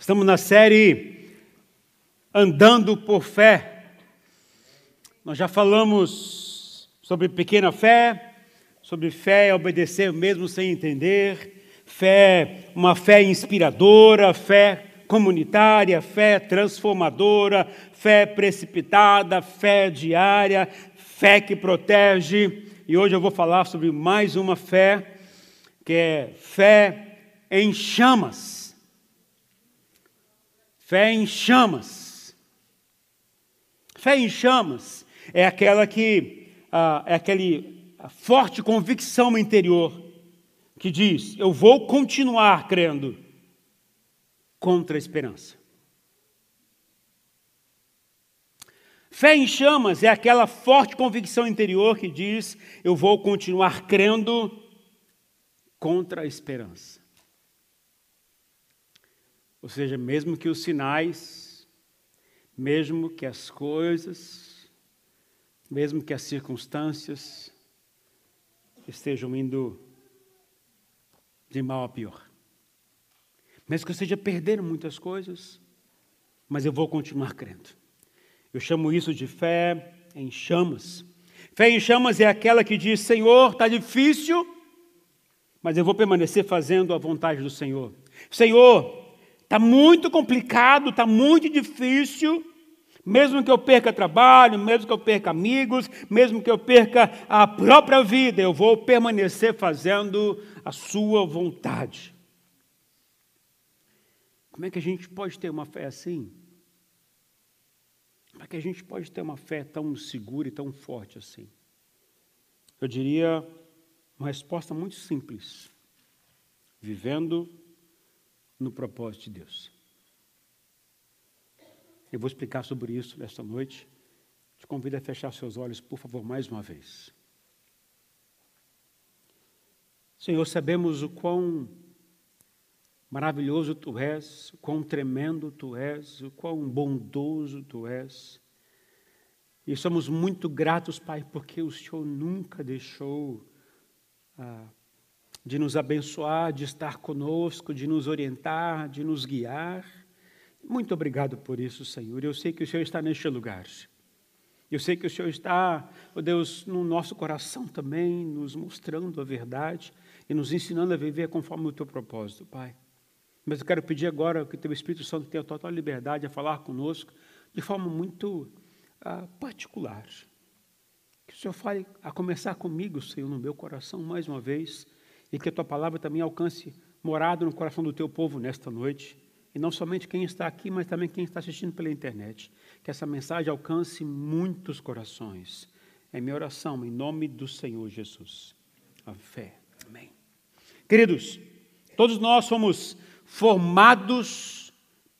Estamos na série Andando por Fé. Nós já falamos sobre pequena fé, sobre fé obedecer mesmo sem entender, fé, uma fé inspiradora, fé comunitária, fé transformadora, fé precipitada, fé diária, fé que protege. E hoje eu vou falar sobre mais uma fé, que é fé em chamas. Fé em chamas. Fé em chamas é aquela que ah, é aquele forte convicção interior que diz: eu vou continuar crendo contra a esperança. Fé em chamas é aquela forte convicção interior que diz: eu vou continuar crendo contra a esperança. Ou seja, mesmo que os sinais, mesmo que as coisas, mesmo que as circunstâncias estejam indo de mal a pior. Mesmo que eu esteja perdendo muitas coisas, mas eu vou continuar crendo. Eu chamo isso de fé em chamas. Fé em chamas é aquela que diz: Senhor, está difícil, mas eu vou permanecer fazendo a vontade do Senhor. Senhor, Está muito complicado, está muito difícil. Mesmo que eu perca trabalho, mesmo que eu perca amigos, mesmo que eu perca a própria vida, eu vou permanecer fazendo a sua vontade. Como é que a gente pode ter uma fé assim? Como é que a gente pode ter uma fé tão segura e tão forte assim? Eu diria uma resposta muito simples: vivendo no propósito de Deus. Eu vou explicar sobre isso nesta noite. Te convido a fechar seus olhos, por favor, mais uma vez. Senhor, sabemos o quão maravilhoso tu és, o quão tremendo tu és, o quão bondoso tu és. E somos muito gratos, Pai, porque o Senhor nunca deixou ah, de nos abençoar, de estar conosco, de nos orientar, de nos guiar. Muito obrigado por isso, Senhor. Eu sei que o Senhor está neste lugar. Eu sei que o Senhor está, oh Deus, no nosso coração também, nos mostrando a verdade e nos ensinando a viver conforme o teu propósito, Pai. Mas eu quero pedir agora que o teu Espírito Santo tenha total liberdade a falar conosco de forma muito uh, particular. Que o Senhor fale, a começar comigo, Senhor, no meu coração, mais uma vez e que a tua palavra também alcance morado no coração do teu povo nesta noite. E não somente quem está aqui, mas também quem está assistindo pela internet. Que essa mensagem alcance muitos corações. É minha oração, em nome do Senhor Jesus. A fé. Amém. Queridos, todos nós somos formados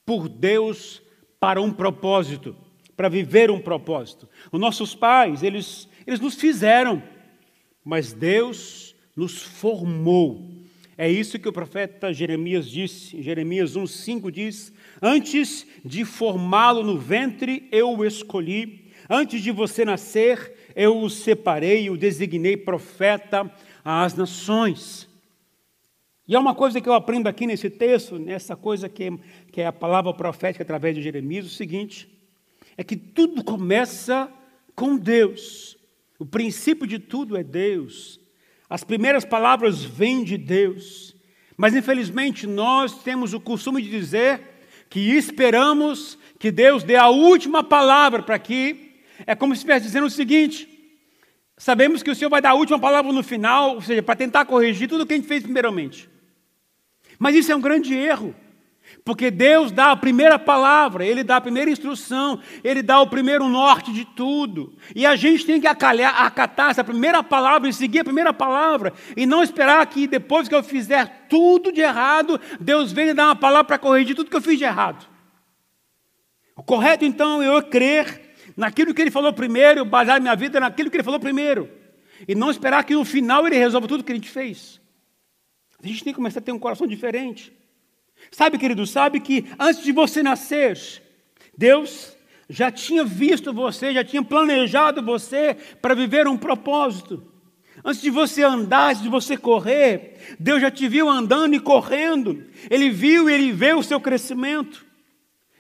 por Deus para um propósito, para viver um propósito. Os nossos pais, eles, eles nos fizeram, mas Deus nos formou. É isso que o profeta Jeremias disse. Jeremias 1,5 diz: Antes de formá-lo no ventre, eu o escolhi. Antes de você nascer, eu o separei e o designei profeta às nações. E é uma coisa que eu aprendo aqui nesse texto, nessa coisa que que é a palavra profética através de Jeremias, o seguinte: é que tudo começa com Deus. O princípio de tudo é Deus. As primeiras palavras vêm de Deus, mas infelizmente nós temos o costume de dizer que esperamos que Deus dê a última palavra para que é como se estivesse dizendo o seguinte: sabemos que o Senhor vai dar a última palavra no final, ou seja, para tentar corrigir tudo o que a gente fez primeiramente. Mas isso é um grande erro. Porque Deus dá a primeira palavra, Ele dá a primeira instrução, Ele dá o primeiro norte de tudo. E a gente tem que acalhar, acatar essa primeira palavra e seguir a primeira palavra. E não esperar que depois que eu fizer tudo de errado, Deus venha dar uma palavra para corrigir tudo que eu fiz de errado. O correto, então, é eu crer naquilo que Ele falou primeiro, basear minha vida naquilo que Ele falou primeiro. E não esperar que no final Ele resolva tudo que a gente fez. A gente tem que começar a ter um coração diferente. Sabe, querido, sabe que antes de você nascer, Deus já tinha visto você, já tinha planejado você para viver um propósito. Antes de você andar, antes de você correr, Deus já te viu andando e correndo. Ele viu e ele vê o seu crescimento.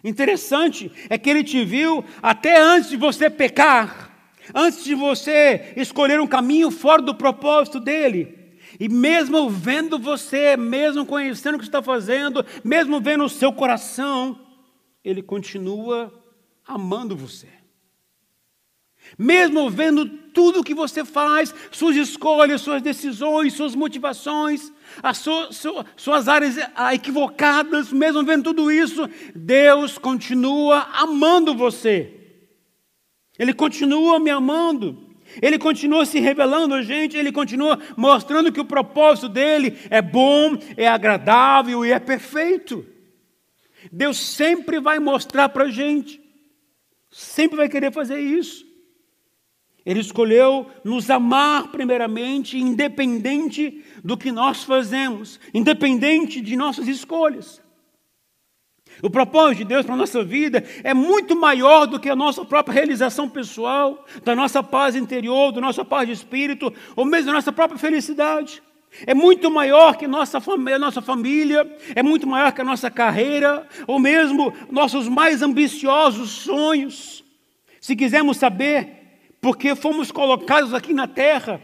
Interessante é que ele te viu até antes de você pecar, antes de você escolher um caminho fora do propósito dele. E mesmo vendo você, mesmo conhecendo o que está fazendo, mesmo vendo o seu coração, ele continua amando você. Mesmo vendo tudo o que você faz, suas escolhas, suas decisões, suas motivações, as suas, áreas equivocadas, mesmo vendo tudo isso, Deus continua amando você. Ele continua me amando. Ele continua se revelando a gente, ele continua mostrando que o propósito dele é bom, é agradável e é perfeito. Deus sempre vai mostrar para a gente, sempre vai querer fazer isso. Ele escolheu nos amar primeiramente, independente do que nós fazemos, independente de nossas escolhas. O propósito de Deus para a nossa vida é muito maior do que a nossa própria realização pessoal, da nossa paz interior, da nossa paz de espírito, ou mesmo da nossa própria felicidade. É muito maior que nossa nossa família, é muito maior que a nossa carreira, ou mesmo nossos mais ambiciosos sonhos. Se quisermos saber porque fomos colocados aqui na terra,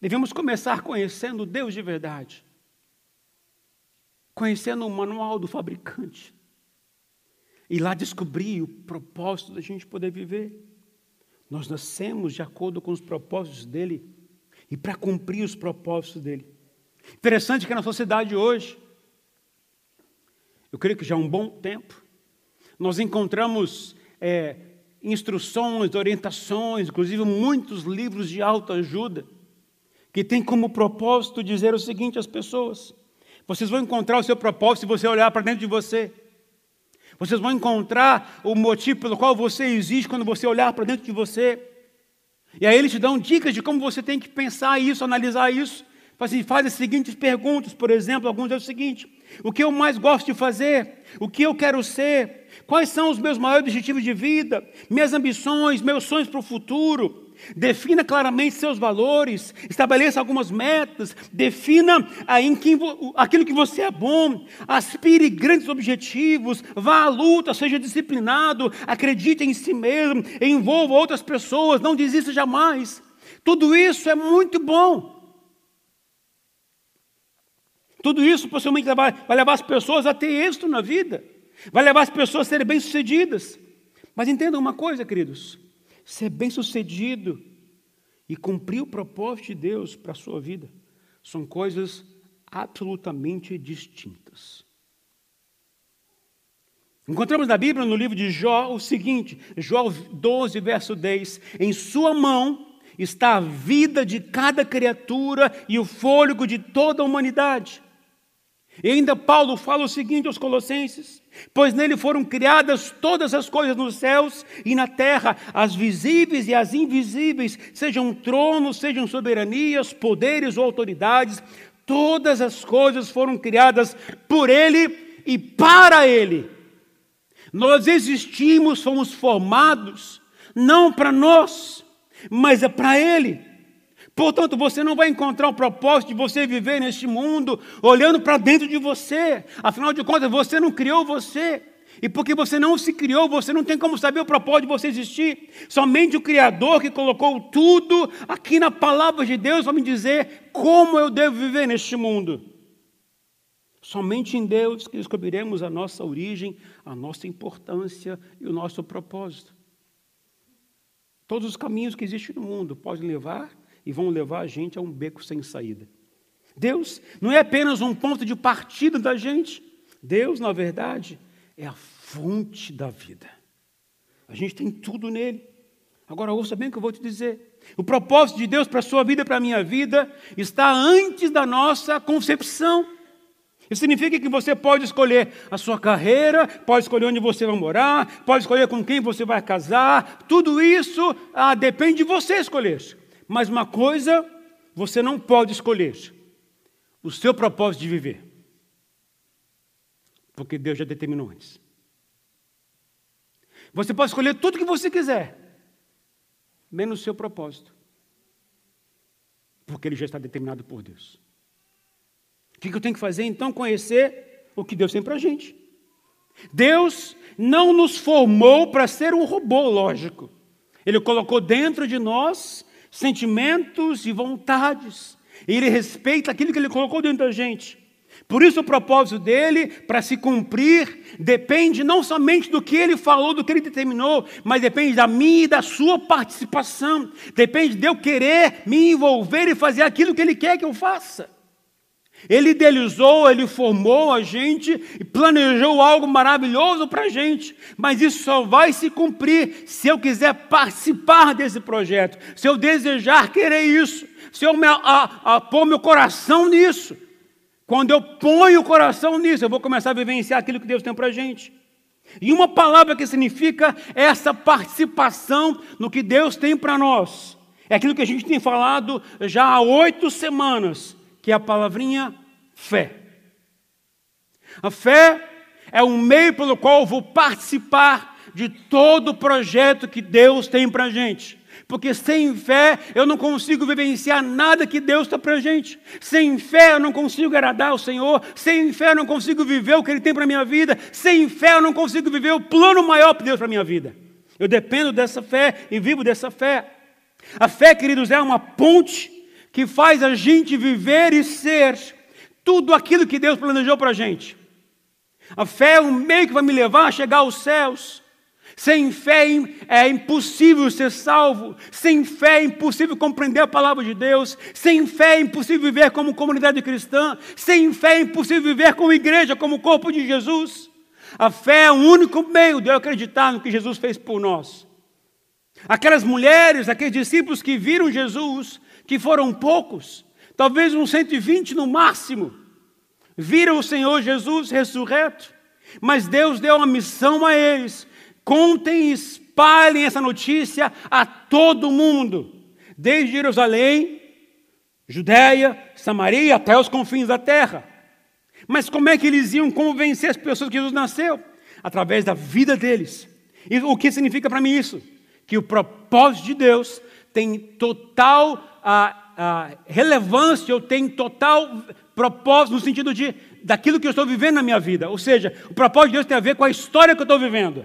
devemos começar conhecendo Deus de verdade, conhecendo o manual do fabricante, e lá descobrir o propósito da gente poder viver. Nós nascemos de acordo com os propósitos dele e para cumprir os propósitos dele. Interessante que na sociedade hoje, eu creio que já há um bom tempo, nós encontramos é, instruções, orientações, inclusive muitos livros de autoajuda, que tem como propósito dizer o seguinte às pessoas: vocês vão encontrar o seu propósito se você olhar para dentro de você. Vocês vão encontrar o motivo pelo qual você existe quando você olhar para dentro de você. E aí eles te dão dicas de como você tem que pensar isso, analisar isso. Assim, faz as seguintes perguntas, por exemplo, alguns é o seguinte: o que eu mais gosto de fazer? O que eu quero ser? Quais são os meus maiores objetivos de vida? Minhas ambições, meus sonhos para o futuro? Defina claramente seus valores, estabeleça algumas metas, defina em quem, aquilo que você é bom, aspire grandes objetivos, vá à luta, seja disciplinado, acredite em si mesmo, envolva outras pessoas, não desista jamais. Tudo isso é muito bom. Tudo isso possivelmente vai, levar as pessoas a ter êxito na vida, vai levar as pessoas a serem bem-sucedidas. Mas entendam uma coisa, queridos: ser bem-sucedido e cumprir o propósito de Deus para a sua vida são coisas absolutamente distintas. Encontramos na Bíblia, no livro de Jó, o seguinte: Jó 12, verso 10: Em sua mão está a vida de cada criatura e o fôlego de toda a humanidade. E ainda Paulo fala o seguinte aos Colossenses: Pois nele foram criadas todas as coisas nos céus e na terra, as visíveis e as invisíveis, sejam tronos, sejam soberanias, poderes ou autoridades, todas as coisas foram criadas por ele e para ele. Nós existimos, fomos formados, não para nós, mas é para ele. Portanto, você não vai encontrar o propósito de você viver neste mundo olhando para dentro de você. Afinal de contas, você não criou você. E porque você não se criou, você não tem como saber o propósito de você existir. Somente o Criador que colocou tudo aqui na palavra de Deus vai me dizer como eu devo viver neste mundo. Somente em Deus que descobriremos a nossa origem, a nossa importância e o nosso propósito. Todos os caminhos que existem no mundo podem levar e vão levar a gente a um beco sem saída. Deus não é apenas um ponto de partida da gente, Deus, na verdade, é a fonte da vida. A gente tem tudo nele. Agora ouça bem o que eu vou te dizer. O propósito de Deus para a sua vida e para a minha vida está antes da nossa concepção. Isso significa que você pode escolher a sua carreira, pode escolher onde você vai morar, pode escolher com quem você vai casar. Tudo isso ah, depende de você escolher. Mas uma coisa você não pode escolher: o seu propósito de viver. Porque Deus já determinou antes. Você pode escolher tudo que você quiser, menos o seu propósito. porque ele já está determinado por Deus. O que eu tenho que fazer então? Conhecer o que Deus tem para a gente. Deus não nos formou para ser um robô, lógico. Ele colocou dentro de nós sentimentos e vontades. Ele respeita aquilo que ele colocou dentro da gente. Por isso, o propósito dele, para se cumprir, depende não somente do que ele falou, do que ele determinou, mas depende da minha e da sua participação. Depende de eu querer me envolver e fazer aquilo que ele quer que eu faça. Ele idealizou, ele formou a gente e planejou algo maravilhoso para a gente, mas isso só vai se cumprir se eu quiser participar desse projeto, se eu desejar querer isso, se eu me, a, a, pôr meu coração nisso. Quando eu ponho o coração nisso, eu vou começar a vivenciar aquilo que Deus tem para a gente. E uma palavra que significa essa participação no que Deus tem para nós. É aquilo que a gente tem falado já há oito semanas, que é a palavrinha fé. A fé é um meio pelo qual eu vou participar de todo o projeto que Deus tem para a gente. Porque sem fé eu não consigo vivenciar nada que Deus está para a gente. Sem fé eu não consigo agradar ao Senhor. Sem fé eu não consigo viver o que Ele tem para a minha vida. Sem fé eu não consigo viver o plano maior de Deus para a minha vida. Eu dependo dessa fé e vivo dessa fé. A fé, queridos, é uma ponte que faz a gente viver e ser tudo aquilo que Deus planejou para a gente. A fé é um meio que vai me levar a chegar aos céus. Sem fé é impossível ser salvo. Sem fé é impossível compreender a palavra de Deus. Sem fé é impossível viver como comunidade cristã. Sem fé é impossível viver como igreja, como corpo de Jesus. A fé é o único meio de eu acreditar no que Jesus fez por nós. Aquelas mulheres, aqueles discípulos que viram Jesus, que foram poucos, talvez uns 120 no máximo, viram o Senhor Jesus ressurreto, mas Deus deu uma missão a eles Contem e espalhem essa notícia a todo mundo, desde Jerusalém, Judéia, Samaria até os confins da terra. Mas como é que eles iam convencer as pessoas que Jesus nasceu? Através da vida deles. E o que significa para mim isso? Que o propósito de Deus tem total a, a relevância, ou tem total propósito no sentido de daquilo que eu estou vivendo na minha vida. Ou seja, o propósito de Deus tem a ver com a história que eu estou vivendo.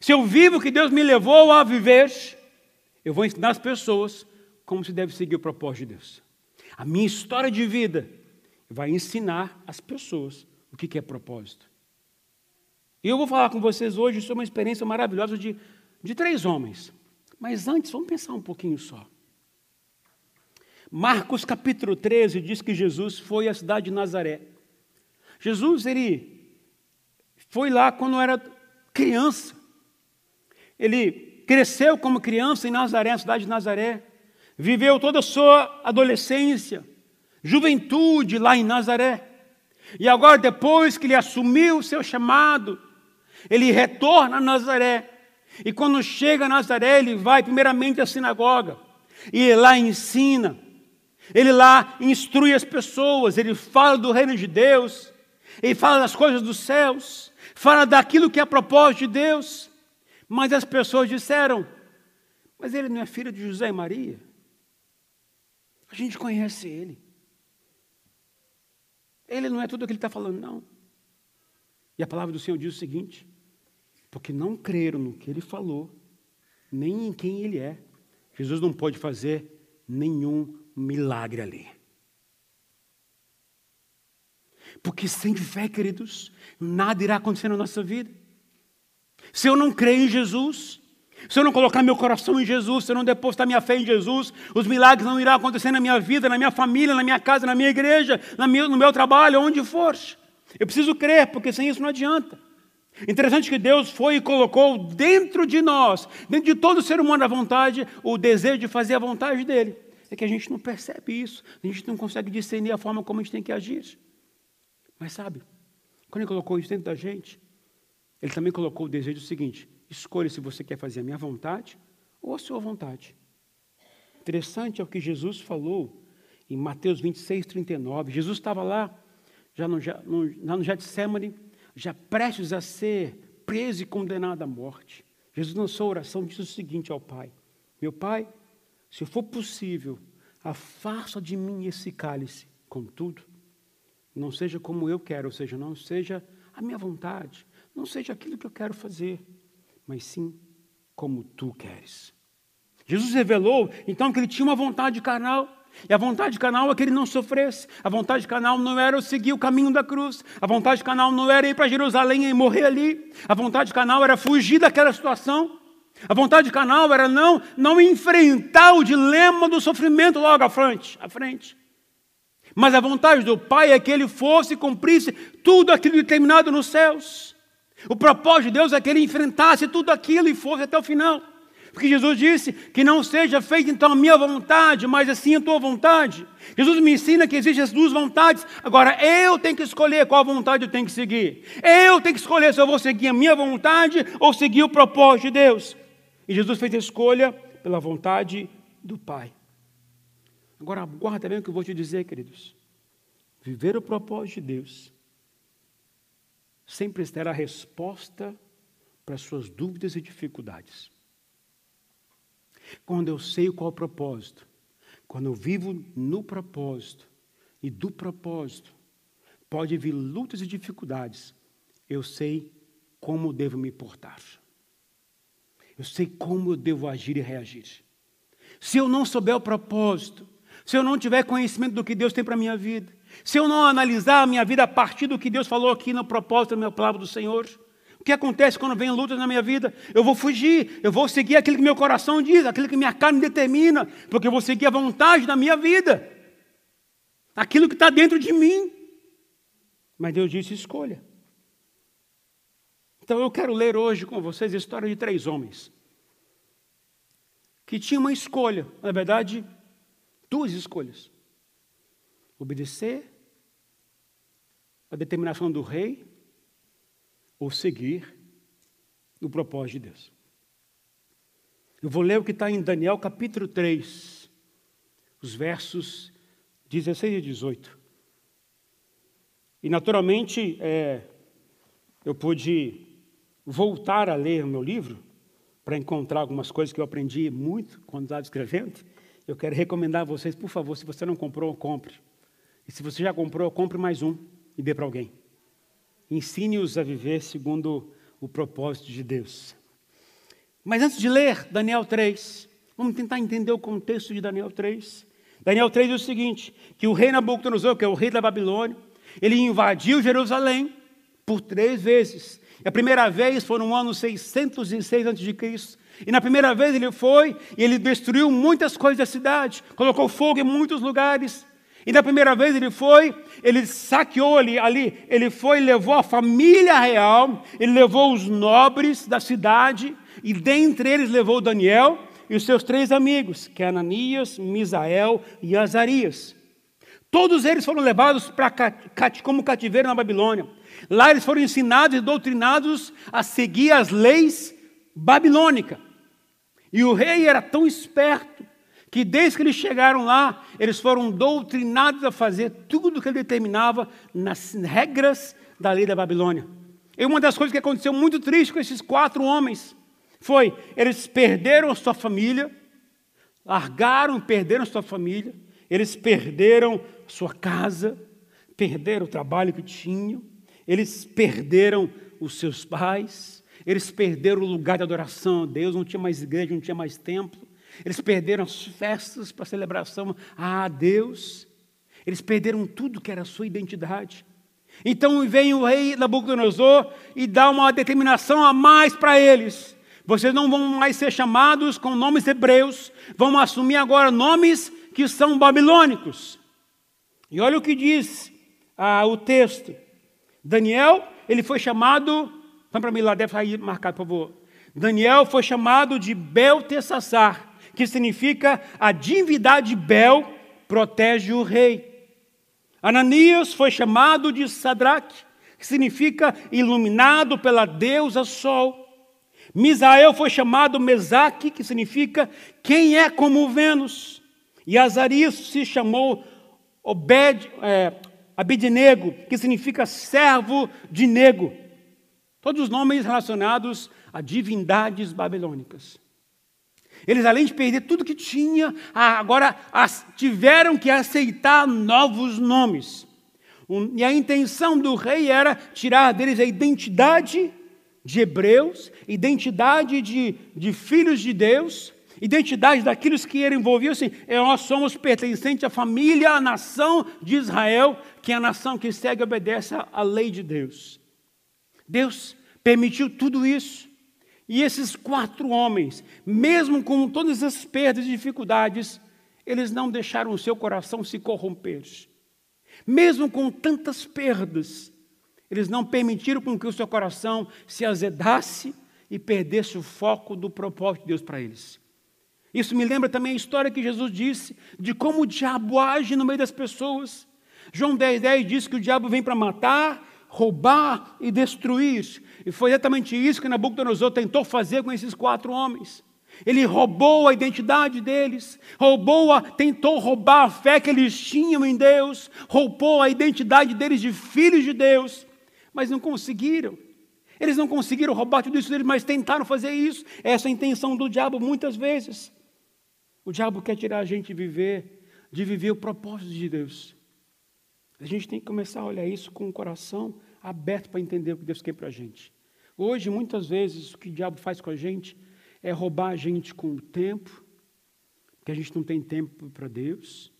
Se eu vivo o que Deus me levou a viver, eu vou ensinar as pessoas como se deve seguir o propósito de Deus. A minha história de vida vai ensinar as pessoas o que é propósito. E eu vou falar com vocês hoje sobre uma experiência maravilhosa de, de três homens. Mas antes, vamos pensar um pouquinho só. Marcos capítulo 13 diz que Jesus foi à cidade de Nazaré. Jesus, ele foi lá quando era criança. Ele cresceu como criança em Nazaré, na cidade de Nazaré. Viveu toda a sua adolescência, juventude lá em Nazaré. E agora, depois que ele assumiu o seu chamado, ele retorna a Nazaré. E quando chega a Nazaré, ele vai primeiramente à sinagoga. E lá ensina. Ele lá instrui as pessoas. Ele fala do reino de Deus. Ele fala das coisas dos céus. Fala daquilo que é a propósito de Deus. Mas as pessoas disseram: Mas ele não é filho de José e Maria? A gente conhece ele. Ele não é tudo o que ele está falando, não. E a palavra do Senhor diz o seguinte: porque não creram no que ele falou, nem em quem ele é. Jesus não pode fazer nenhum milagre ali. Porque sem fé, queridos, nada irá acontecer na nossa vida. Se eu não crer em Jesus, se eu não colocar meu coração em Jesus, se eu não depositar minha fé em Jesus, os milagres não irão acontecer na minha vida, na minha família, na minha casa, na minha igreja, no meu trabalho, onde for. Eu preciso crer, porque sem isso não adianta. Interessante que Deus foi e colocou dentro de nós, dentro de todo ser humano a vontade, o desejo de fazer a vontade dele. É que a gente não percebe isso, a gente não consegue discernir a forma como a gente tem que agir. Mas sabe, quando ele colocou isso dentro da gente, ele também colocou o desejo seguinte: escolha se você quer fazer a minha vontade ou a sua vontade. Interessante é o que Jesus falou em Mateus 26, 39. Jesus estava lá, já no, no, no Getsemane, já prestes a ser preso e condenado à morte. Jesus, na sua oração, disse o seguinte ao Pai: Meu Pai, Se for possível, afasta de mim esse cálice. Contudo, não seja como eu quero, ou seja, não seja a minha vontade, não seja aquilo que eu quero fazer, mas sim como tu queres. Jesus revelou então que ele tinha uma vontade carnal, e a vontade carnal é que ele não sofresse. A vontade carnal não era seguir o caminho da cruz. A vontade carnal não era ir para Jerusalém e morrer ali. A vontade carnal era fugir daquela situação. A vontade carnal era não, não enfrentar o dilema do sofrimento logo à frente, à frente. Mas a vontade do Pai é que ele fosse e cumprisse tudo aquilo determinado nos céus. O propósito de Deus é que ele enfrentasse tudo aquilo e fosse até o final. Porque Jesus disse que não seja feita então a minha vontade, mas assim a tua vontade. Jesus me ensina que existem as duas vontades. Agora eu tenho que escolher qual vontade eu tenho que seguir. Eu tenho que escolher se eu vou seguir a minha vontade ou seguir o propósito de Deus. E Jesus fez a escolha pela vontade do Pai. Agora, guarda bem o que eu vou te dizer, queridos. Viver o propósito de Deus sempre terá resposta para as suas dúvidas e dificuldades. Quando eu sei qual é o propósito, quando eu vivo no propósito e do propósito, pode vir lutas e dificuldades, eu sei como devo me portar. Eu sei como eu devo agir e reagir. Se eu não souber o propósito, se eu não tiver conhecimento do que Deus tem para a minha vida, se eu não analisar a minha vida a partir do que Deus falou aqui no propósito da minha palavra do Senhor, que acontece quando vem lutas na minha vida? Eu vou fugir, eu vou seguir aquilo que meu coração diz, aquilo que minha carne determina, porque eu vou seguir a vontade da minha vida, aquilo que está dentro de mim. Mas Deus disse: escolha. Então eu quero ler hoje com vocês a história de três homens que tinham uma escolha, na verdade, Duas escolhas: obedecer a determinação do rei ou seguir o propósito de Deus. Eu vou ler o que está em Daniel capítulo 3, os versos 16 e 18. E naturalmente, é, eu pude voltar a ler o meu livro para encontrar algumas coisas que eu aprendi muito quando estava escrevendo. Eu quero recomendar a vocês, por favor, se você não comprou, compre. E se você já comprou, compre mais um e dê para alguém. Ensine-os a viver segundo o propósito de Deus. Mas antes de ler Daniel 3, vamos tentar entender o contexto de Daniel 3. Daniel 3 diz o seguinte: que o rei Nabucodonosor, que é o rei da Babilônia, ele invadiu Jerusalém por três vezes. A primeira vez foi no ano 606 a.C., e na primeira vez ele foi e ele destruiu muitas coisas da cidade, colocou fogo em muitos lugares. E na primeira vez ele foi, ele saqueou ali, ali ele foi e levou a família real, ele levou os nobres da cidade, e dentre eles levou Daniel e os seus três amigos, que é Ananias, Misael e Azarias. Todos eles foram levados para como cativeiro na Babilônia. Lá eles foram ensinados e doutrinados a seguir as leis babilônicas. E o rei era tão esperto que desde que eles chegaram lá, eles foram doutrinados a fazer tudo o que ele determinava nas regras da lei da Babilônia. E uma das coisas que aconteceu muito triste com esses quatro homens foi eles perderam a sua família, largaram, perderam sua família, eles perderam sua casa, perderam o trabalho que tinham, eles perderam os seus pais, eles perderam o lugar de adoração a Deus, não tinha mais igreja, não tinha mais templo. Eles perderam as festas para celebração a Deus. Eles perderam tudo que era a sua identidade. Então vem o rei Nabucodonosor e dá uma determinação a mais para eles. Vocês não vão mais ser chamados com nomes hebreus, vão assumir agora nomes que são babilônicos. E olha o que diz ah, o texto. Daniel, ele foi chamado Põe para mim lá, deve sair marcado, por favor. Daniel foi chamado de Belteshazzar, que significa a divindade Bel protege o rei. Ananias foi chamado de Sadraque, que significa iluminado pela deusa Sol. Misael foi chamado Mesaque, que significa quem é como Vênus. E Azarias se chamou Obed, é, Abednego, que significa servo de nego. Todos os nomes relacionados a divindades babilônicas. Eles, além de perder tudo que tinha, agora tiveram que aceitar novos nomes. E a intenção do rei era tirar deles a identidade de hebreus, identidade de, de filhos de Deus, identidade daqueles que eram envolvidos. Assim, é, nós somos pertencentes à família, à nação de Israel, que é a nação que segue e obedece à lei de Deus. Deus permitiu tudo isso. E esses quatro homens, mesmo com todas as perdas e dificuldades, eles não deixaram o seu coração se corromper. Mesmo com tantas perdas, eles não permitiram com que o seu coração se azedasse e perdesse o foco do propósito de Deus para eles. Isso me lembra também a história que Jesus disse de como o diabo age no meio das pessoas. João 10, 10 diz que o diabo vem para matar, roubar e destruir. E foi exatamente isso que Nabucodonosor tentou fazer com esses quatro homens. Ele roubou a identidade deles, roubou a, tentou roubar a fé que eles tinham em Deus, roubou a identidade deles de filhos de Deus, mas não conseguiram. Eles não conseguiram roubar tudo isso deles, mas tentaram fazer isso. Essa é a intenção do diabo muitas vezes. O diabo quer tirar a gente de viver, de viver o propósito de Deus. A gente tem que começar a olhar isso com o coração aberto para entender o que Deus quer para a gente. Hoje, muitas vezes, o que o diabo faz com a gente é roubar a gente com o tempo, que a gente não tem tempo para Deus,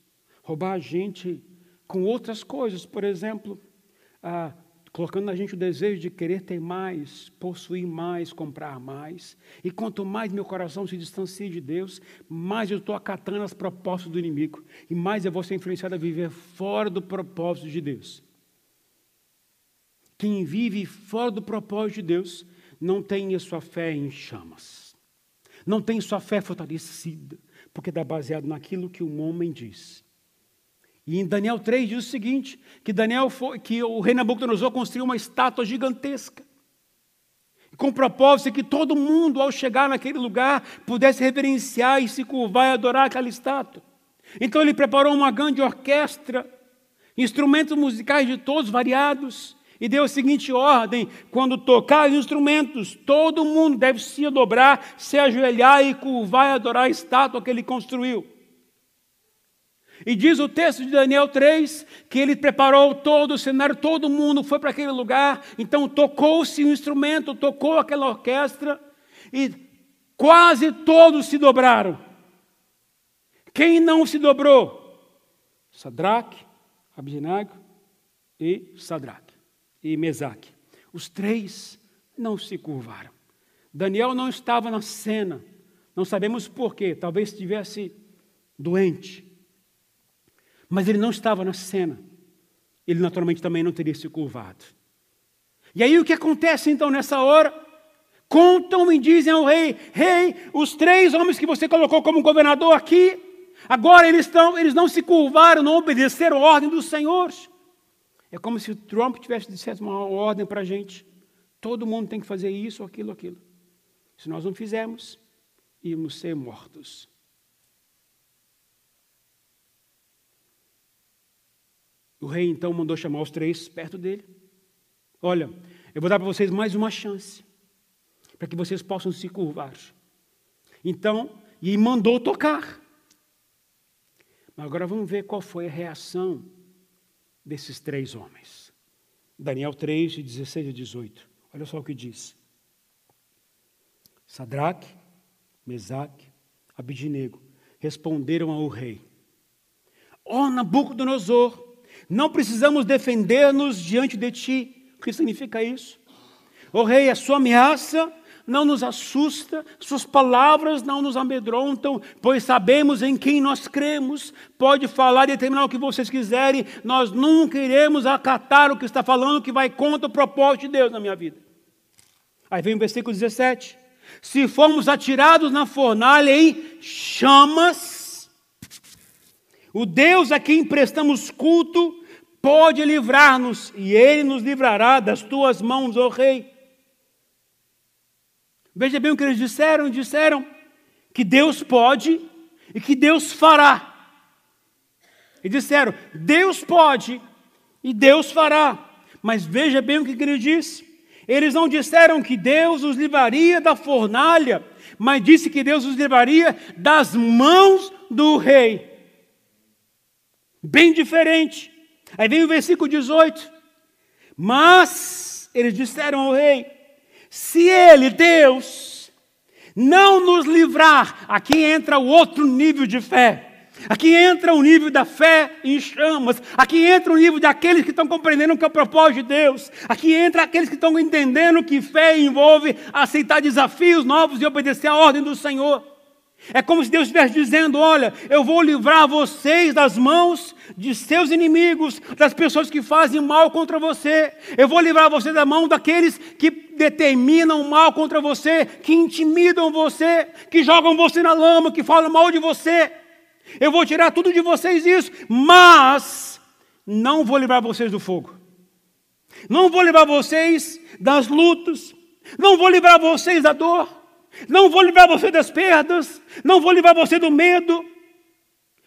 roubar a gente com outras coisas, por exemplo, ah, colocando na gente o desejo de querer ter mais, possuir mais, comprar mais. E quanto mais meu coração se distancia de Deus, mais eu estou acatando as propostas do inimigo, e mais eu vou ser influenciado a viver fora do propósito de Deus. Quem vive fora do propósito de Deus não tem a sua fé em chamas, não tem sua fé fortalecida, porque está baseado naquilo que um homem diz. E em Daniel 3 diz o seguinte: que Daniel foi, que o rei Nabucodonosor construiu uma estátua gigantesca. Com o propósito de que todo mundo, ao chegar naquele lugar, pudesse reverenciar e se curvar e adorar aquela estátua. Então ele preparou uma grande orquestra, instrumentos musicais de todos variados, e deu a seguinte ordem: quando tocar os instrumentos, todo mundo deve se dobrar, se ajoelhar e curvar e adorar a estátua que ele construiu. E diz o texto de Daniel 3 que ele preparou todo o cenário, todo mundo foi para aquele lugar, então tocou-se o instrumento, tocou aquela orquestra, e quase todos se dobraram. Quem não se dobrou? Sadraque, Abednego e Sadraque e Mesaque. Os três não se curvaram. Daniel não estava na cena. Não sabemos porquê. Talvez estivesse doente. Mas ele não estava na cena. Ele naturalmente também não teria se curvado. E aí o que acontece então nessa hora? Contam e dizem ao rei: Rei, os três homens que você colocou como governador aqui, agora eles, estão, eles não se curvaram, não obedeceram a ordem dos senhores. É como se o Trump tivesse dissesse uma ordem para a gente. Todo mundo tem que fazer isso, aquilo, aquilo. Se nós não fizermos, íamos ser mortos. O rei então mandou chamar os três perto dele. Olha, eu vou dar para vocês mais uma chance, para que vocês possam se curvar. Então, e mandou tocar. Mas agora vamos ver qual foi a reação desses três homens. Daniel 3, de 16 a 18. Olha só o que diz. Sadraque, Mesaque, Abidinego responderam ao rei: Ó oh, Nabucodonosor, não precisamos defender-nos diante de ti. O que significa isso? Oh, rei, a sua ameaça não nos assusta, suas palavras não nos amedrontam, pois sabemos em quem nós cremos. Pode falar e determinar o que vocês quiserem, nós nunca iremos acatar o que está falando, que vai contra o propósito de Deus na minha vida. Aí vem o versículo 17: Se formos atirados na fornalha em chamas, o Deus a quem prestamos culto pode livrar-nos, e ele nos livrará das tuas mãos, ó Rei. Veja bem o que eles disseram: disseram que Deus pode e que Deus fará. E disseram: Deus pode e Deus fará. Mas veja bem o que ele disse: Eles não disseram que Deus os livraria da fornalha, mas disse que Deus os livraria das mãos do rei. Bem diferente. Aí vem o versículo 18. Mas eles disseram ao rei: se ele, Deus, não nos livrar, aqui entra o outro nível de fé. Aqui entra o nível da fé em chamas. Aqui entra o nível daqueles que estão compreendendo o que é o propósito de Deus. Aqui entra aqueles que estão entendendo que fé envolve aceitar desafios novos e obedecer à ordem do Senhor. É como se Deus estivesse dizendo: Olha, eu vou livrar vocês das mãos de seus inimigos, das pessoas que fazem mal contra você. Eu vou livrar vocês da mão daqueles que determinam mal contra você, que intimidam você, que jogam você na lama, que falam mal de você. Eu vou tirar tudo de vocês isso, mas não vou livrar vocês do fogo. Não vou livrar vocês das lutas. Não vou livrar vocês da dor. Não vou livrar você das perdas. Não vou livrar você do medo.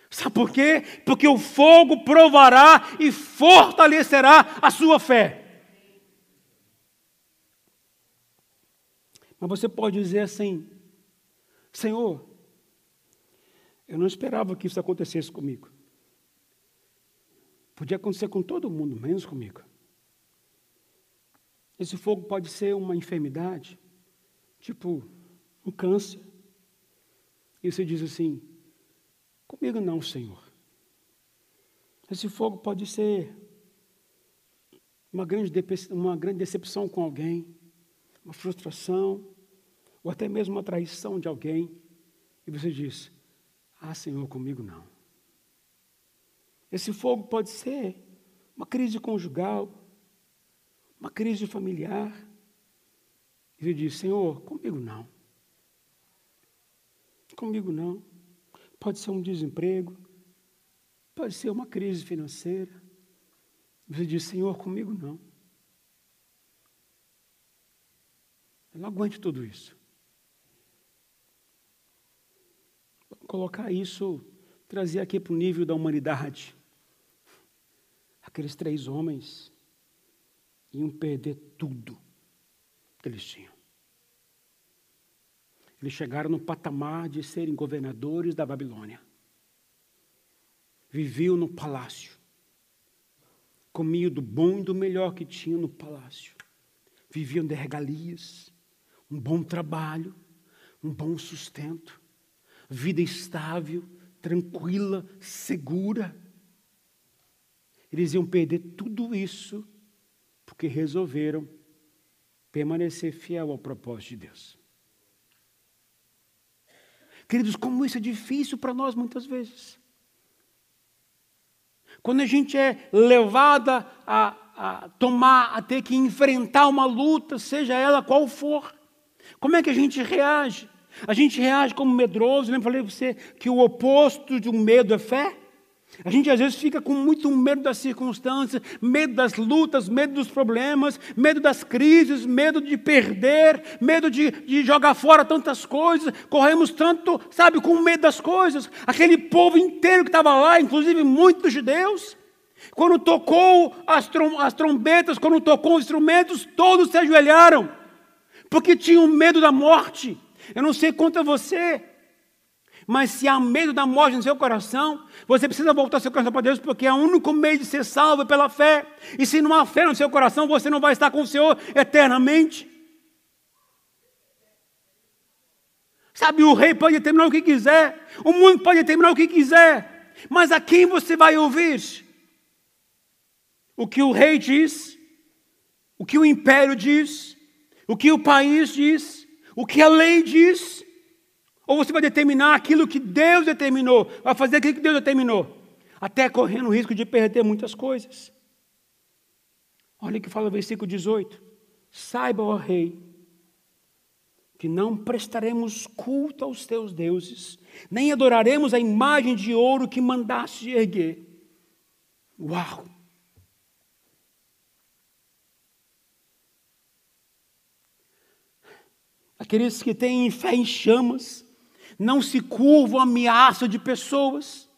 Sabe por quê? Porque o fogo provará e fortalecerá a sua fé. Mas você pode dizer assim: Senhor, eu não esperava que isso acontecesse comigo. Podia acontecer com todo mundo, menos comigo. Esse fogo pode ser uma enfermidade, tipo um câncer. E você diz assim: comigo não, Senhor. Esse fogo pode ser uma grande, uma grande decepção com alguém, uma frustração, ou até mesmo uma traição de alguém. E você diz: ah, Senhor, comigo não. Esse fogo pode ser uma crise conjugal, uma crise familiar. E ele diz: Senhor, comigo não. Comigo não. Pode ser um desemprego, pode ser uma crise financeira. Você diz: Senhor, comigo não. Eu não aguento tudo isso. colocar isso, trazer aqui para o nível da humanidade. Aqueles três homens iam perder tudo que eles tinham. Eles chegaram no patamar de serem governadores da Babilônia. Viviam no palácio. Comiam do bom e do melhor que tinham no palácio. Viviam de regalias, um bom trabalho, um bom sustento vida estável, tranquila, segura. Eles iam perder tudo isso porque resolveram permanecer fiel ao propósito de Deus. Queridos, como isso é difícil para nós muitas vezes. Quando a gente é levada a, a, tomar, a ter que enfrentar uma luta, seja ela qual for, como é que a gente reage? A gente reage como medroso. Lembra, falei para você que o oposto de um medo é fé? A gente às vezes fica com muito medo das circunstâncias, medo das lutas, medo dos problemas, medo das crises, medo de perder, medo de, de jogar fora tantas coisas. Corremos tanto, sabe, com medo das coisas. Aquele povo inteiro que estava lá, inclusive muitos judeus, quando tocou as, trom as trombetas, quando tocou os instrumentos, todos se ajoelharam, porque tinham medo da morte. Eu não sei quanto a você, mas se há medo da morte no seu coração, você precisa voltar seu coração para Deus, porque é o único meio de ser salvo pela fé. E se não há fé no seu coração, você não vai estar com o Senhor eternamente. Sabe, o rei pode determinar o que quiser, o mundo pode determinar o que quiser, mas a quem você vai ouvir? O que o rei diz, o que o império diz, o que o país diz, o que a lei diz, ou você vai determinar aquilo que Deus determinou, vai fazer aquilo que Deus determinou, até correndo o risco de perder muitas coisas. Olha o que fala o versículo 18: Saiba, ó Rei, que não prestaremos culto aos teus deuses, nem adoraremos a imagem de ouro que mandaste erguer. Uau! aqueles que têm fé em chamas, não se curvam à ameaça de pessoas,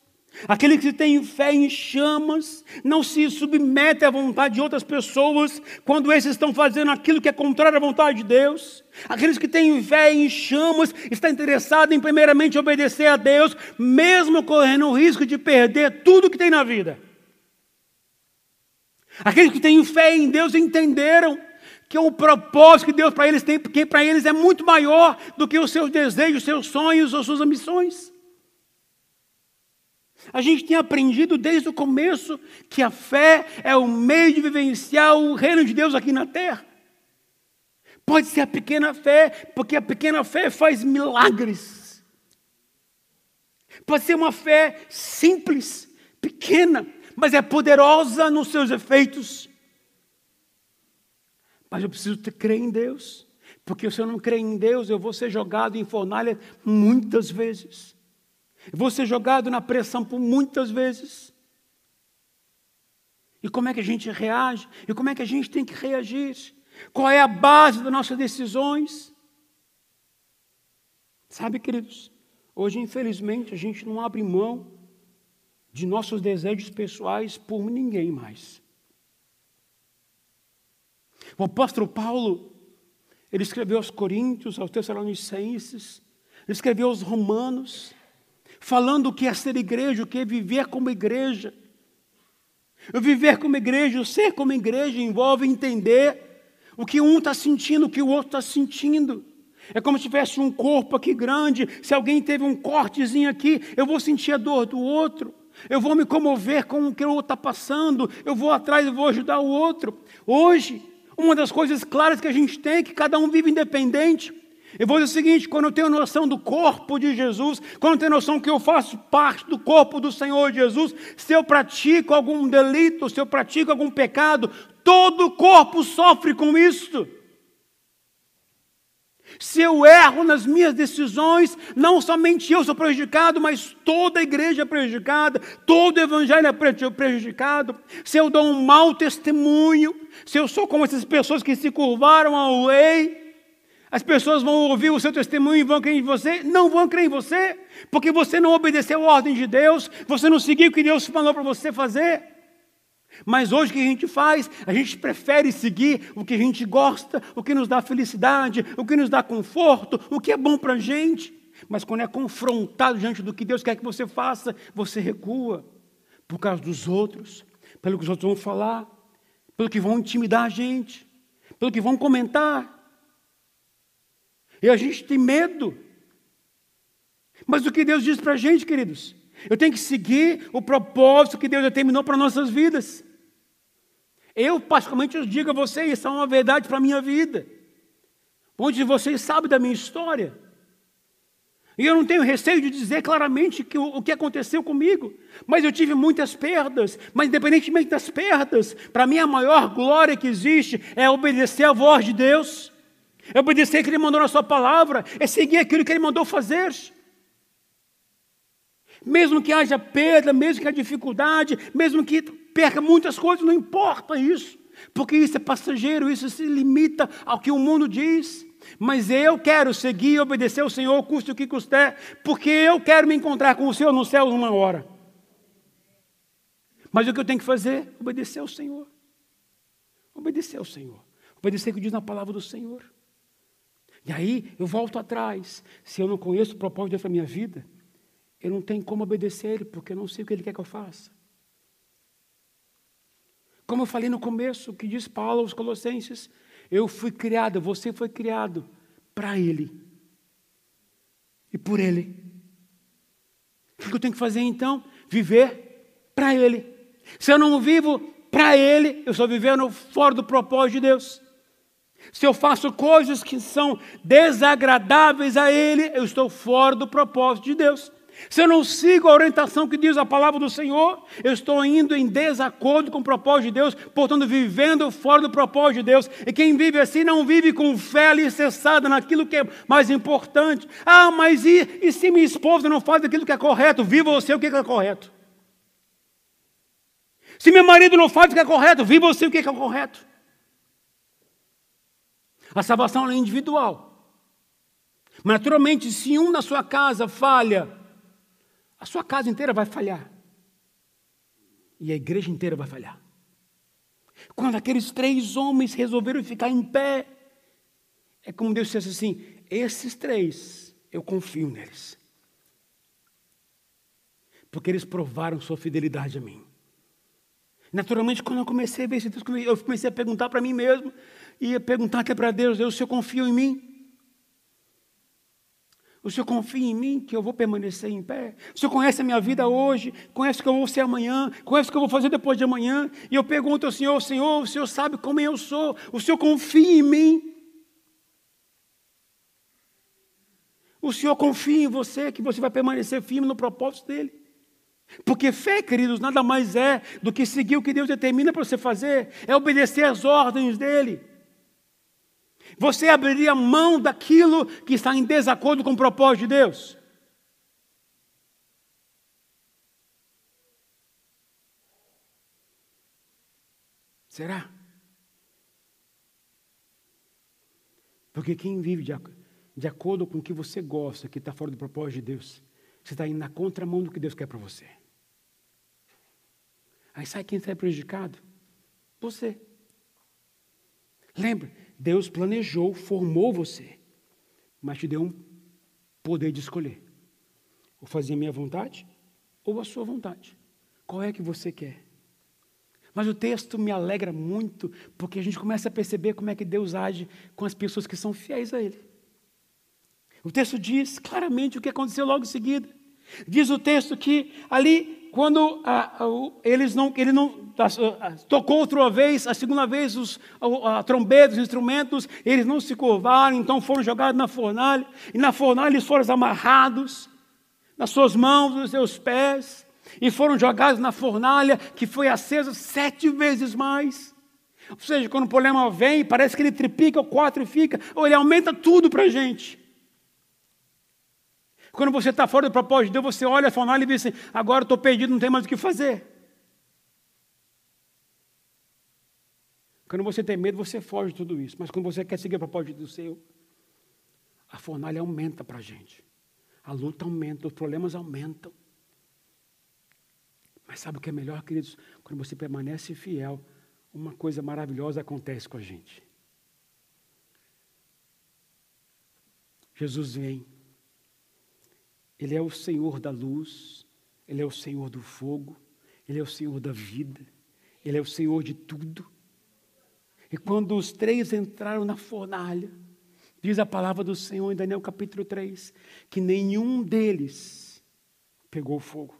Aquele que tem fé em chamas não se submete à vontade de outras pessoas quando esses estão fazendo aquilo que é contrário à vontade de Deus. Aqueles que têm fé em chamas está interessado em primeiramente obedecer a Deus, mesmo correndo o risco de perder tudo que tem na vida. Aqueles que têm fé em Deus entenderam que o propósito que Deus para eles tem, porque para eles é muito maior do que os seus desejos, os seus sonhos ou suas ambições. A gente tem aprendido desde o começo que a fé é o meio de vivenciar o reino de Deus aqui na terra. Pode ser a pequena fé, porque a pequena fé faz milagres. Pode ser uma fé simples, pequena, mas é poderosa nos seus efeitos. Mas eu preciso crer em Deus, porque se eu não crer em Deus, eu vou ser jogado em fornalha muitas vezes. Vou ser jogado na pressão por muitas vezes. E como é que a gente reage? E como é que a gente tem que reagir? Qual é a base das nossas decisões? Sabe, queridos, hoje, infelizmente, a gente não abre mão de nossos desejos pessoais por ninguém mais. O apóstolo Paulo, ele escreveu aos Coríntios, aos Tessalonicenses, escreveu aos Romanos, falando o que é ser igreja, o que é viver como igreja. Viver como igreja, o ser como igreja envolve entender o que um está sentindo, o que o outro está sentindo. É como se tivesse um corpo aqui grande. Se alguém teve um cortezinho aqui, eu vou sentir a dor do outro. Eu vou me comover com o que o outro está passando. Eu vou atrás e vou ajudar o outro. Hoje, uma das coisas claras que a gente tem é que cada um vive independente. Eu vou dizer o seguinte: quando eu tenho noção do corpo de Jesus, quando eu tenho noção que eu faço parte do corpo do Senhor Jesus, se eu pratico algum delito, se eu pratico algum pecado, todo o corpo sofre com isso. Se eu erro nas minhas decisões, não somente eu sou prejudicado, mas toda a igreja é prejudicada, todo o evangelho é prejudicado. Se eu dou um mau testemunho, se eu sou como essas pessoas que se curvaram ao lei, as pessoas vão ouvir o seu testemunho e vão crer em você? Não vão crer em você, porque você não obedeceu a ordem de Deus, você não seguiu o que Deus falou para você fazer. Mas hoje o que a gente faz? A gente prefere seguir o que a gente gosta, o que nos dá felicidade, o que nos dá conforto, o que é bom para a gente. Mas quando é confrontado diante do que Deus quer que você faça, você recua por causa dos outros, pelo que os outros vão falar, pelo que vão intimidar a gente, pelo que vão comentar. E a gente tem medo. Mas o que Deus diz para a gente, queridos? Eu tenho que seguir o propósito que Deus determinou para nossas vidas. Eu, particularmente, eu digo a vocês, isso é uma verdade para a minha vida. Onde vocês sabem da minha história. E eu não tenho receio de dizer claramente que o, o que aconteceu comigo. Mas eu tive muitas perdas. Mas independentemente das perdas, para mim a maior glória que existe é obedecer à voz de Deus. É obedecer que Ele mandou na Sua palavra, é seguir aquilo que Ele mandou fazer. Mesmo que haja perda, mesmo que haja dificuldade, mesmo que perca muitas coisas, não importa isso, porque isso é passageiro, isso se limita ao que o mundo diz. Mas eu quero seguir e obedecer ao Senhor, custe o que custer, porque eu quero me encontrar com o Senhor no céu numa hora. Mas o que eu tenho que fazer? Obedecer ao Senhor. Obedecer ao Senhor. Obedecer o que diz na palavra do Senhor. E aí eu volto atrás. Se eu não conheço o propósito de Deus para a minha vida, eu não tenho como obedecer Ele, porque eu não sei o que Ele quer que eu faça. Como eu falei no começo, que diz Paulo aos Colossenses, eu fui criado, você foi criado para Ele e por Ele. O que eu tenho que fazer então? Viver para Ele. Se eu não vivo para Ele, eu estou vivendo fora do propósito de Deus. Se eu faço coisas que são desagradáveis a Ele, eu estou fora do propósito de Deus. Se eu não sigo a orientação que diz a palavra do Senhor, eu estou indo em desacordo com o propósito de Deus, portanto, vivendo fora do propósito de Deus. E quem vive assim não vive com fé alicerçada naquilo que é mais importante. Ah, mas e, e se minha esposa não faz aquilo que é correto? Viva você o que é correto. Se meu marido não faz o que é correto, viva você o que é correto. A salvação é individual. Naturalmente, se um na sua casa falha, a sua casa inteira vai falhar. e a igreja inteira vai falhar. Quando aqueles três homens resolveram ficar em pé, é como Deus disse assim: esses três, eu confio neles. Porque eles provaram sua fidelidade a mim. Naturalmente, quando eu comecei a ver esse texto, eu comecei a perguntar para mim mesmo, e a perguntar aqui para Deus: Deus, o Senhor confia em mim? O Senhor confia em mim que eu vou permanecer em pé? O Senhor conhece a minha vida hoje, conhece o que eu vou ser amanhã, conhece o que eu vou fazer depois de amanhã. E eu pergunto ao Senhor: Senhor, o Senhor sabe como eu sou, o Senhor confia em mim. O Senhor confia em você que você vai permanecer firme no propósito dele. Porque fé, queridos, nada mais é do que seguir o que Deus determina para você fazer, é obedecer às ordens dele. Você abriria mão daquilo que está em desacordo com o propósito de Deus? Será? Porque quem vive de, de acordo com o que você gosta, que está fora do propósito de Deus, você está indo na contramão do que Deus quer para você. Aí sai quem sai prejudicado? Você. Lembra, Deus planejou, formou você, mas te deu um poder de escolher. Ou fazer a minha vontade, ou a sua vontade. Qual é que você quer? Mas o texto me alegra muito, porque a gente começa a perceber como é que Deus age com as pessoas que são fiéis a Ele. O texto diz claramente o que aconteceu logo em seguida. Diz o texto que ali, quando ah, eles não, ele não ah, tocou outra vez, a segunda vez os, a, a trombeta, os instrumentos, eles não se curvaram, então foram jogados na fornalha, e na fornalha eles foram amarrados nas suas mãos, nos seus pés, e foram jogados na fornalha que foi acesa sete vezes mais. Ou seja, quando o problema vem, parece que ele triplica ou quatrifica, ou ele aumenta tudo para a gente. Quando você está fora do propósito de Deus, você olha a fornalha e diz assim: agora estou perdido, não tem mais o que fazer. Quando você tem medo, você foge de tudo isso. Mas quando você quer seguir o propósito do seu, a fornalha aumenta para a gente. A luta aumenta, os problemas aumentam. Mas sabe o que é melhor, queridos? Quando você permanece fiel, uma coisa maravilhosa acontece com a gente. Jesus vem ele é o Senhor da luz, Ele é o Senhor do fogo, Ele é o Senhor da vida, Ele é o Senhor de tudo. E quando os três entraram na fornalha, diz a palavra do Senhor em Daniel capítulo 3, que nenhum deles pegou fogo,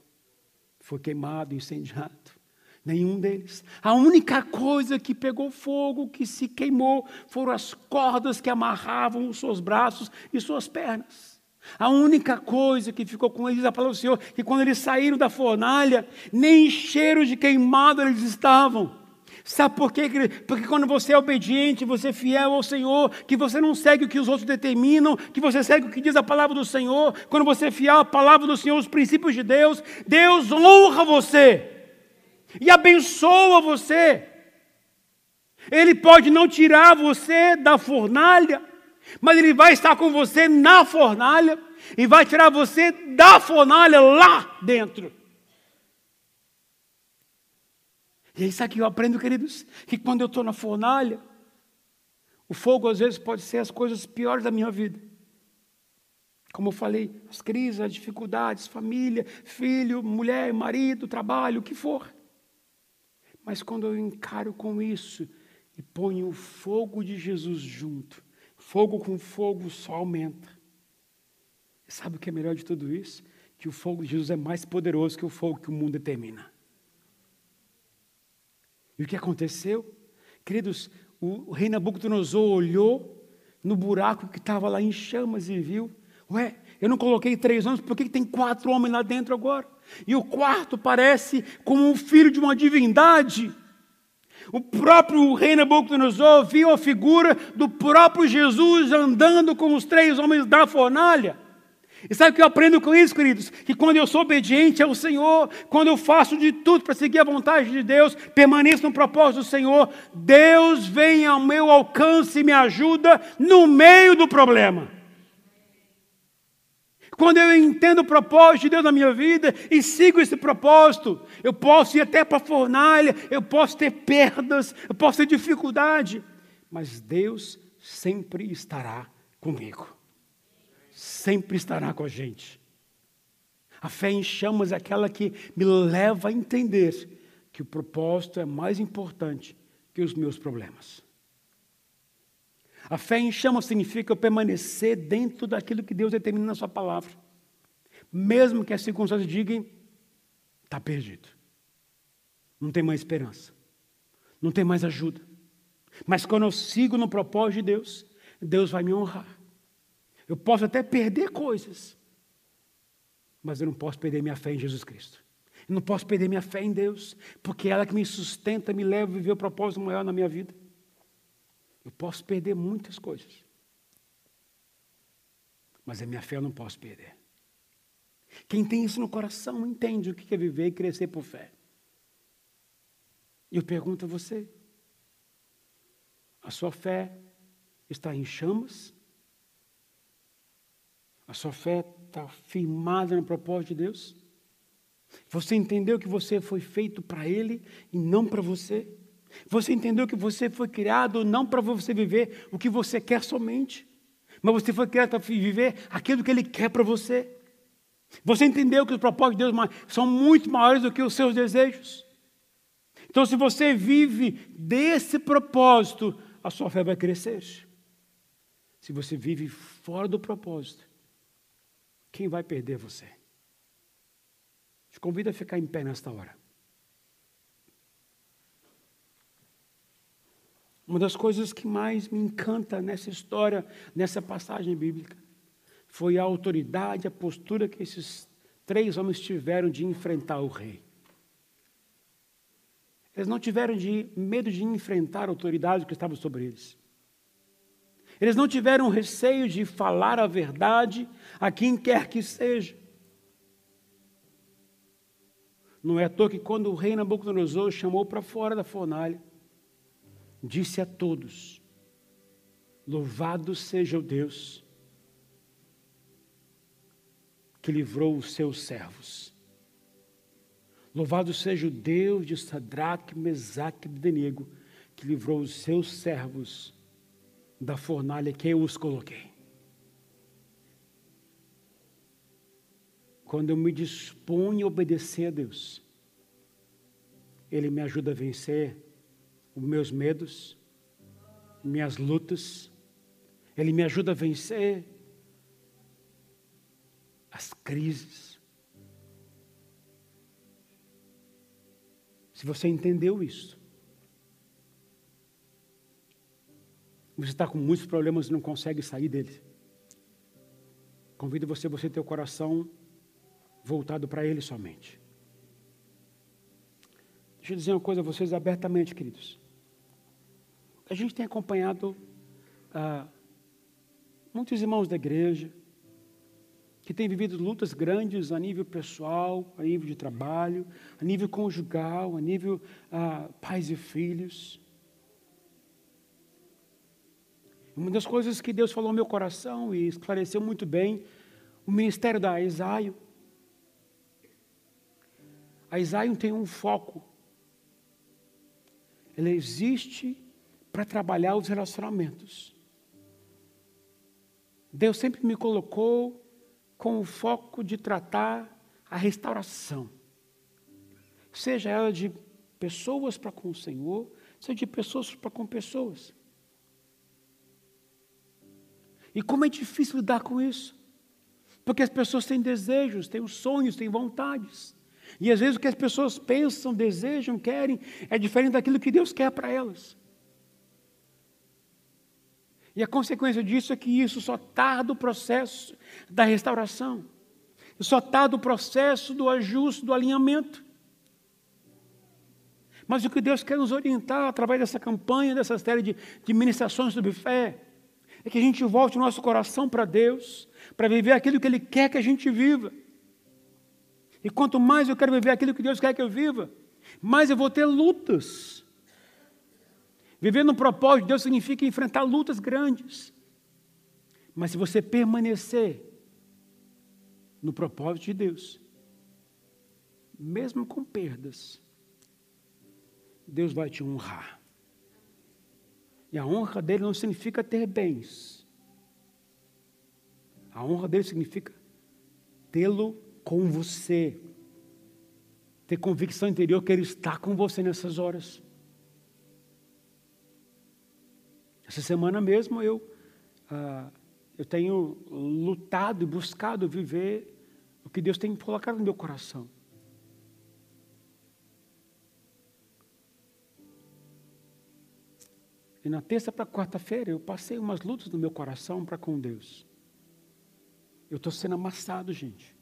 foi queimado, incendiado. Nenhum deles. A única coisa que pegou fogo, que se queimou, foram as cordas que amarravam os seus braços e suas pernas. A única coisa que ficou com eles, a palavra do Senhor, que quando eles saíram da fornalha, nem cheiro de queimado eles estavam. Sabe por quê? Porque quando você é obediente, você é fiel ao Senhor, que você não segue o que os outros determinam, que você segue o que diz a palavra do Senhor, quando você é fiel à palavra do Senhor, os princípios de Deus, Deus honra você e abençoa você. Ele pode não tirar você da fornalha, mas ele vai estar com você na fornalha e vai tirar você da fornalha lá dentro. E é isso aqui eu aprendo, queridos, que quando eu estou na fornalha, o fogo às vezes pode ser as coisas piores da minha vida. Como eu falei, as crises, as dificuldades, família, filho, mulher, marido, trabalho, o que for. Mas quando eu encaro com isso e ponho o fogo de Jesus junto, Fogo com fogo só aumenta. E sabe o que é melhor de tudo isso? Que o fogo de Jesus é mais poderoso que o fogo que o mundo determina. E o que aconteceu? Queridos, o rei Nabucodonosor olhou no buraco que estava lá em chamas e viu. Ué, eu não coloquei três homens, por que tem quatro homens lá dentro agora? E o quarto parece como um filho de uma divindade. O próprio rei Nabucodonosor viu a figura do próprio Jesus andando com os três homens da fornalha. E sabe o que eu aprendo com isso, queridos? Que quando eu sou obediente ao Senhor, quando eu faço de tudo para seguir a vontade de Deus, permaneço no propósito do Senhor, Deus vem ao meu alcance e me ajuda no meio do problema. Quando eu entendo o propósito de Deus na minha vida e sigo esse propósito, eu posso ir até para a fornalha, eu posso ter perdas, eu posso ter dificuldade, mas Deus sempre estará comigo. Sempre estará com a gente. A fé em chamas é aquela que me leva a entender que o propósito é mais importante que os meus problemas. A fé em chamas significa eu permanecer dentro daquilo que Deus determina na Sua palavra. Mesmo que as circunstâncias digam, está perdido. Não tem mais esperança. Não tem mais ajuda. Mas quando eu sigo no propósito de Deus, Deus vai me honrar. Eu posso até perder coisas, mas eu não posso perder minha fé em Jesus Cristo. Eu não posso perder minha fé em Deus, porque é ela que me sustenta, me leva a viver o propósito maior na minha vida. Eu posso perder muitas coisas, mas a minha fé eu não posso perder. Quem tem isso no coração entende o que é viver e crescer por fé. E eu pergunto a você: a sua fé está em chamas? A sua fé está firmada no propósito de Deus? Você entendeu que você foi feito para Ele e não para você? Você entendeu que você foi criado não para você viver o que você quer somente, mas você foi criado para viver aquilo que Ele quer para você. Você entendeu que os propósitos de Deus são muito maiores do que os seus desejos. Então, se você vive desse propósito, a sua fé vai crescer. Se você vive fora do propósito, quem vai perder você? Te convido a ficar em pé nesta hora. Uma das coisas que mais me encanta nessa história, nessa passagem bíblica, foi a autoridade, a postura que esses três homens tiveram de enfrentar o rei. Eles não tiveram de medo de enfrentar a autoridade que estava sobre eles. Eles não tiveram receio de falar a verdade a quem quer que seja. Não é à toa que quando o rei Nabucodonosor chamou para fora da fornalha, disse a todos: Louvado seja o Deus que livrou os seus servos. Louvado seja o Deus de Sadraque, Mesaque e Abdenego, que livrou os seus servos da fornalha que eu os coloquei. Quando eu me disponho a obedecer a Deus, Ele me ajuda a vencer os meus medos, minhas lutas, Ele me ajuda a vencer as crises. Se você entendeu isso, você está com muitos problemas e não consegue sair deles. Convido você, você ter o coração voltado para Ele somente. Deixa eu dizer uma coisa a vocês abertamente, queridos. A gente tem acompanhado ah, muitos irmãos da igreja que têm vivido lutas grandes a nível pessoal, a nível de trabalho, a nível conjugal, a nível ah, pais e filhos. Uma das coisas que Deus falou no meu coração e esclareceu muito bem, o ministério da Isaio. A Isaio tem um foco. Ela existe para trabalhar os relacionamentos. Deus sempre me colocou com o foco de tratar a restauração. Seja ela de pessoas para com o Senhor, seja de pessoas para com pessoas. E como é difícil lidar com isso? Porque as pessoas têm desejos, têm sonhos, têm vontades. E às vezes o que as pessoas pensam, desejam, querem, é diferente daquilo que Deus quer para elas. E a consequência disso é que isso só tarda o processo da restauração. Só tarda o processo do ajuste, do alinhamento. Mas o que Deus quer nos orientar através dessa campanha, dessa série de, de ministrações sobre fé, é que a gente volte o nosso coração para Deus, para viver aquilo que Ele quer que a gente viva. E quanto mais eu quero viver aquilo que Deus quer que eu viva, mais eu vou ter lutas. Viver no propósito de Deus significa enfrentar lutas grandes. Mas se você permanecer no propósito de Deus, mesmo com perdas, Deus vai te honrar. E a honra dele não significa ter bens. A honra dele significa tê-lo com você. Ter convicção interior que ele está com você nessas horas. Essa semana mesmo eu, ah, eu tenho lutado e buscado viver o que Deus tem colocado no meu coração. E na terça para quarta-feira eu passei umas lutas no meu coração para com Deus. Eu estou sendo amassado, gente.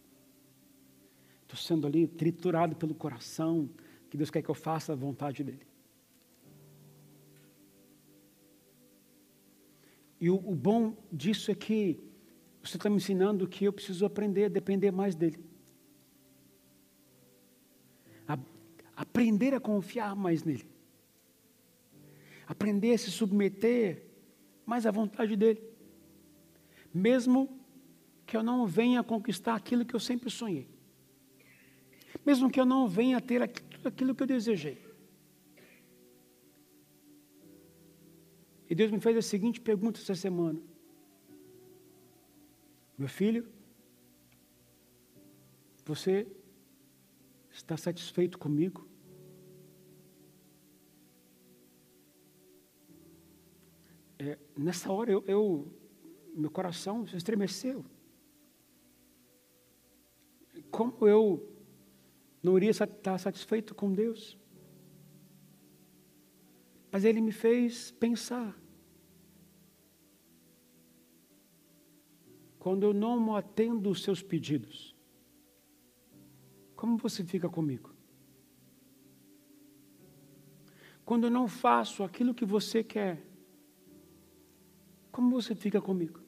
Estou sendo ali triturado pelo coração, que Deus quer que eu faça a vontade dEle. E o, o bom disso é que você está me ensinando que eu preciso aprender a depender mais dEle. A, aprender a confiar mais nele aprender a se submeter mais à vontade dele. Mesmo que eu não venha conquistar aquilo que eu sempre sonhei. Mesmo que eu não venha ter tudo aquilo que eu desejei. E Deus me fez a seguinte pergunta essa semana: Meu filho, você está satisfeito comigo? é, nessa hora eu, eu, meu coração se estremeceu. Como eu não iria estar satisfeito com Deus? Mas Ele me fez pensar. Quando eu não atendo os seus pedidos, como você fica comigo? Quando eu não faço aquilo que você quer, como você fica comigo?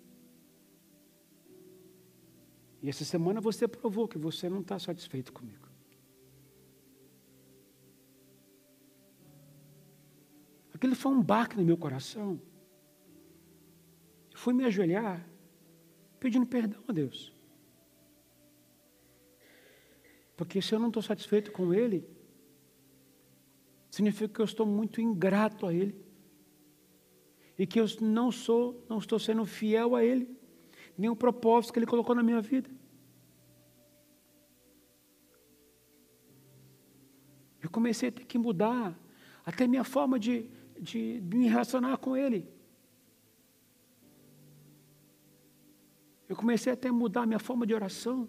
E essa semana você provou que você não está satisfeito comigo. Aquilo foi um baque no meu coração. Eu fui me ajoelhar, pedindo perdão a Deus. Porque se eu não estou satisfeito com Ele, significa que eu estou muito ingrato a Ele e que eu não sou, não estou sendo fiel a Ele, nem o propósito que Ele colocou na minha vida. Eu comecei a ter que mudar até minha forma de, de, me relacionar com Ele. Eu comecei até a mudar a minha forma de oração.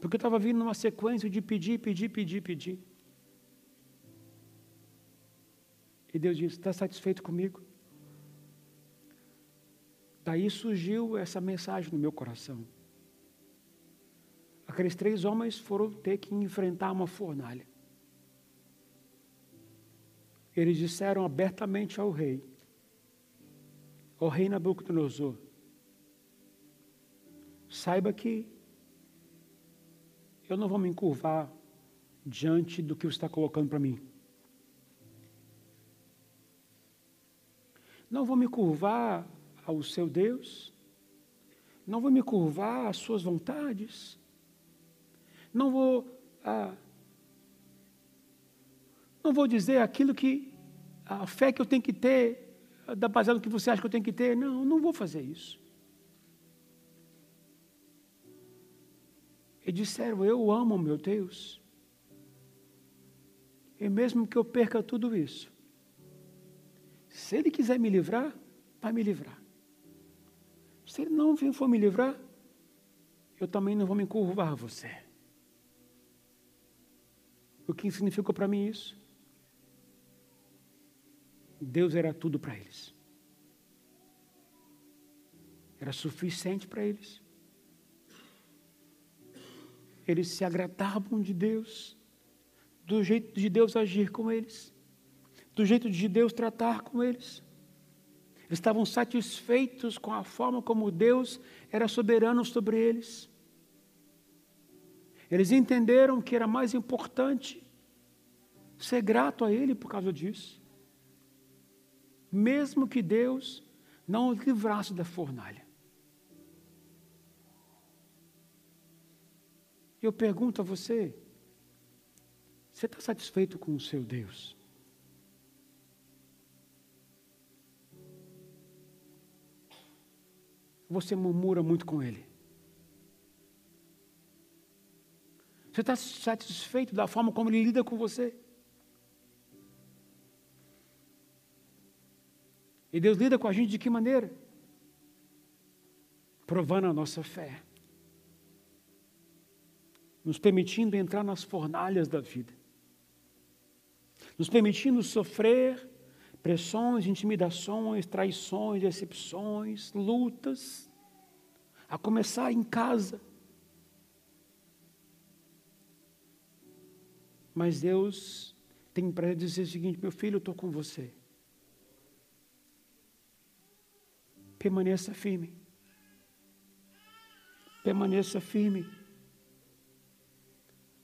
Porque eu estava vindo numa sequência de pedir, pedir, pedir, pedir. E Deus disse: Está satisfeito comigo? Daí surgiu essa mensagem no meu coração. Aqueles três homens foram ter que enfrentar uma fornalha. Eles disseram abertamente ao rei, ao rei Nabucodonosor, saiba que eu não vou me encurvar diante do que você está colocando para mim. Não vou me curvar ao seu Deus. Não vou me curvar às suas vontades. Não vou. Ah, não vou dizer aquilo que. A fé que eu tenho que ter, baseado no que você acha que eu tenho que ter. Não, não vou fazer isso. E disseram: Eu amo meu Deus. E mesmo que eu perca tudo isso, se Ele quiser me livrar, vai me livrar. Se Ele não for me livrar, eu também não vou me curvar a você. O que significou para mim isso? Deus era tudo para eles. Era suficiente para eles. Eles se agradavam de Deus, do jeito de Deus agir com eles do jeito de Deus tratar com eles. Eles estavam satisfeitos com a forma como Deus era soberano sobre eles. Eles entenderam que era mais importante ser grato a Ele por causa disso mesmo que Deus não o livrasse da fornalha. Eu pergunto a você: você está satisfeito com o seu Deus? Você murmura muito com Ele? Você está satisfeito da forma como Ele lida com você? E Deus lida com a gente de que maneira? Provando a nossa fé, nos permitindo entrar nas fornalhas da vida, nos permitindo sofrer pressões, intimidações, traições, decepções, lutas, a começar em casa. Mas Deus tem para dizer o seguinte: meu filho, eu estou com você. Permaneça firme. Permaneça firme.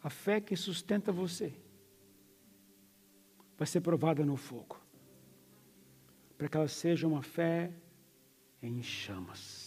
A fé que sustenta você vai ser provada no fogo, para que ela seja uma fé em chamas.